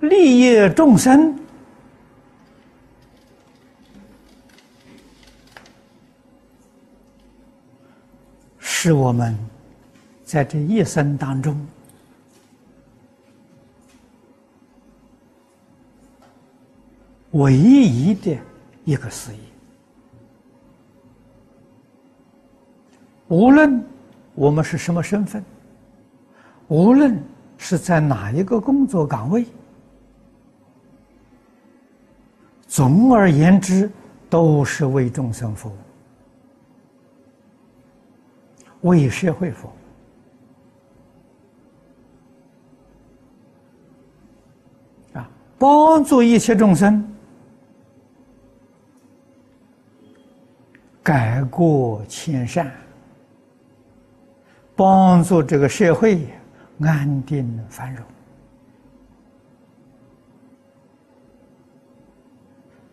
利益众生，是我们在这一生当中唯一的一个事业。无论我们是什么身份，无论是在哪一个工作岗位，总而言之，都是为众生服务，为社会服务，啊，帮助一切众生改过迁善。帮助这个社会安定繁荣，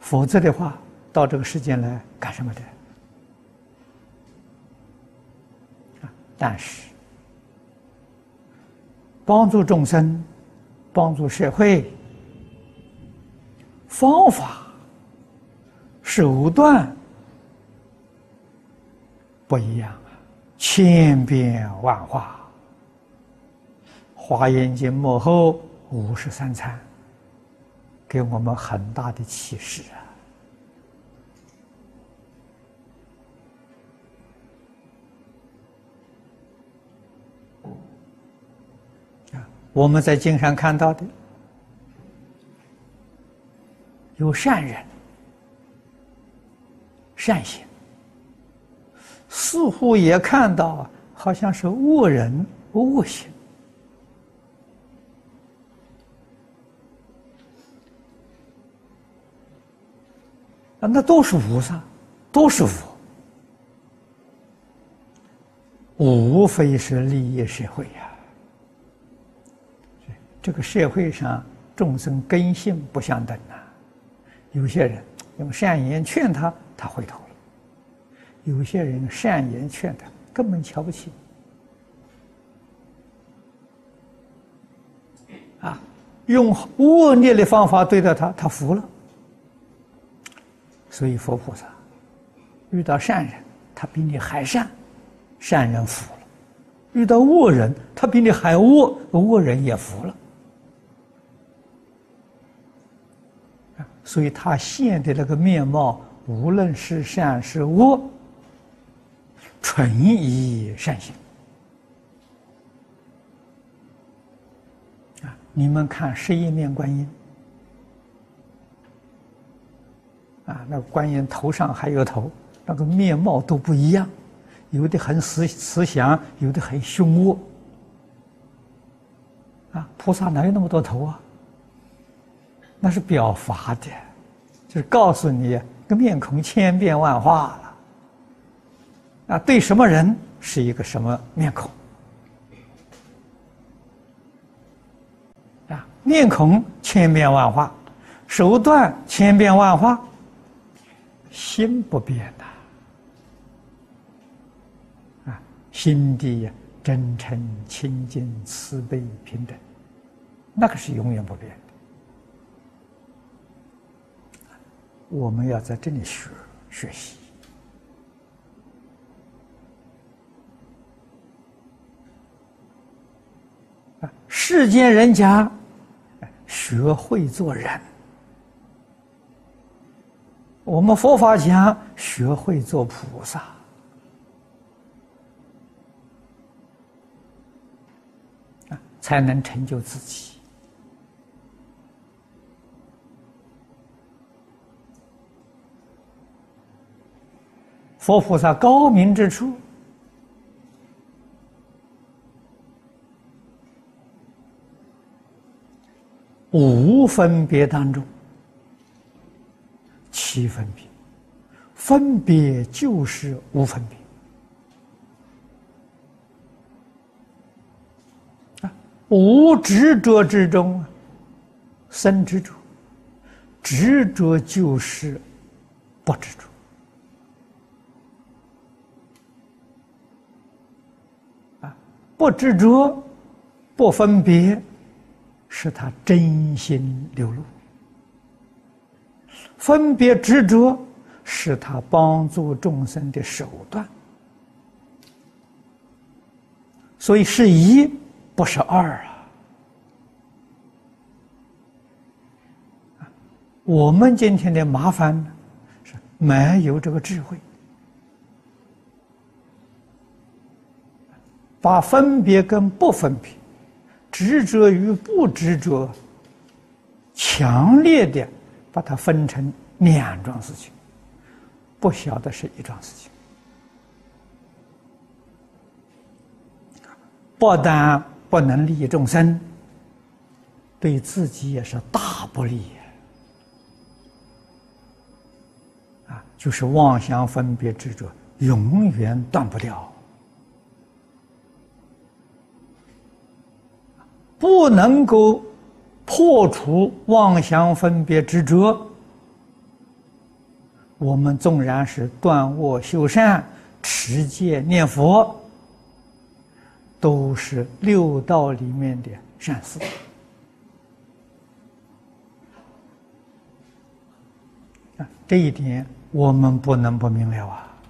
否则的话，到这个世间来干什么的？但是帮助众生、帮助社会，方法、手段不一样。千变万化，《华严经》幕后五十三参，给我们很大的启示啊！啊，我们在经上看到的，有善人、善行。似乎也看到，好像是恶人恶行啊，那都是无上，都是无，无非是利益社会呀。这个社会上众生根性不相等呐，有些人用善言劝他，他回头了。有些人善言劝他，根本瞧不起。啊，用恶劣的方法对待他，他服了。所以佛菩萨遇到善人，他比你还善，善人服了；遇到恶人，他比你还恶，恶人也服了。所以他现的那个面貌，无论是善是恶。纯以善行啊！你们看十一面观音啊，那个观音头上还有头，那个面貌都不一样，有的很慈慈祥，有的很凶恶啊。菩萨哪有那么多头啊？那是表法的，就是告诉你，个面孔千变万化了。啊，对什么人是一个什么面孔？啊，面孔千变万化，手段千变万化，心不变的啊，心地呀真诚、清净、慈悲、平等，那个是永远不变的。我们要在这里学学习。世间人家学会做人，我们佛法讲学会做菩萨啊，才能成就自己。佛菩萨高明之处。无分别当中，七分别，分别就是无分别啊！无执着之中，生执着，执着就是不执着啊！不执着，不分别。是他真心流露；分别执着是他帮助众生的手段。所以是一，不是二啊！我们今天的麻烦呢，是没有这个智慧。把分别跟不分别、执着与不执着，强烈的把它分成两桩事情，不晓得是一桩事情，不但不能利益众生，对自己也是大不利啊！就是妄想分别执着，永远断不掉。不能够破除妄想分别执着，我们纵然是断恶修善、持戒念佛，都是六道里面的善事啊！这一点我们不能不明了啊！